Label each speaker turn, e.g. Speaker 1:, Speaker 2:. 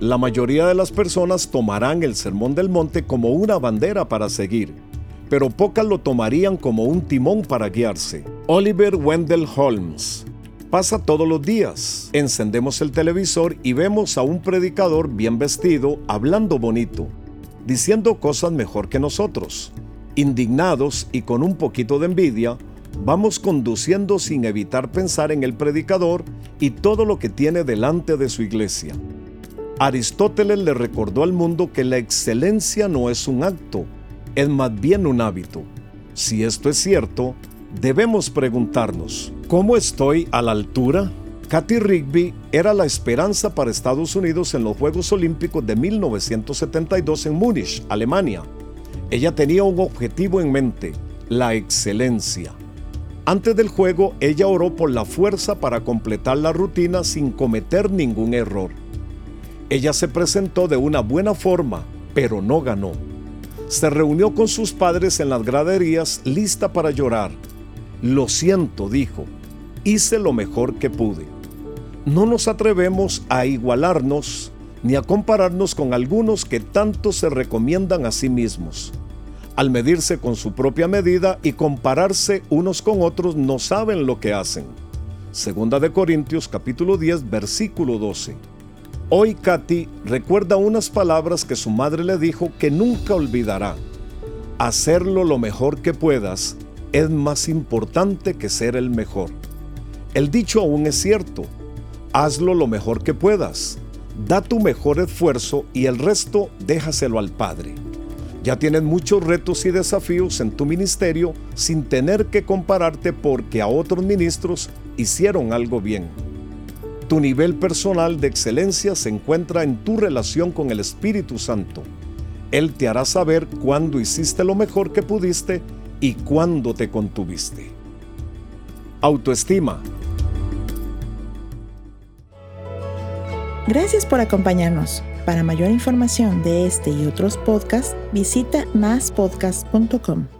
Speaker 1: la mayoría de las personas tomarán el Sermón del Monte como una bandera para seguir, pero pocas lo tomarían como un timón para guiarse. Oliver Wendell Holmes pasa todos los días. Encendemos el televisor y vemos a un predicador bien vestido, hablando bonito, diciendo cosas mejor que nosotros. Indignados y con un poquito de envidia, vamos conduciendo sin evitar pensar en el predicador y todo lo que tiene delante de su iglesia. Aristóteles le recordó al mundo que la excelencia no es un acto, es más bien un hábito. Si esto es cierto, debemos preguntarnos, ¿cómo estoy a la altura? Katy Rigby era la esperanza para Estados Unidos en los Juegos Olímpicos de 1972 en Múnich, Alemania. Ella tenía un objetivo en mente, la excelencia. Antes del juego, ella oró por la fuerza para completar la rutina sin cometer ningún error. Ella se presentó de una buena forma, pero no ganó. Se reunió con sus padres en las graderías lista para llorar. Lo siento, dijo, hice lo mejor que pude. No nos atrevemos a igualarnos ni a compararnos con algunos que tanto se recomiendan a sí mismos. Al medirse con su propia medida y compararse unos con otros no saben lo que hacen. Segunda de Corintios capítulo 10 versículo 12. Hoy Katy recuerda unas palabras que su madre le dijo que nunca olvidará. Hacerlo lo mejor que puedas es más importante que ser el mejor. El dicho aún es cierto. Hazlo lo mejor que puedas. Da tu mejor esfuerzo y el resto déjaselo al Padre. Ya tienes muchos retos y desafíos en tu ministerio sin tener que compararte porque a otros ministros hicieron algo bien. Tu nivel personal de excelencia se encuentra en tu relación con el Espíritu Santo. Él te hará saber cuándo hiciste lo mejor que pudiste y cuándo te contuviste. Autoestima.
Speaker 2: Gracias por acompañarnos. Para mayor información de este y otros podcasts, visita maspodcast.com.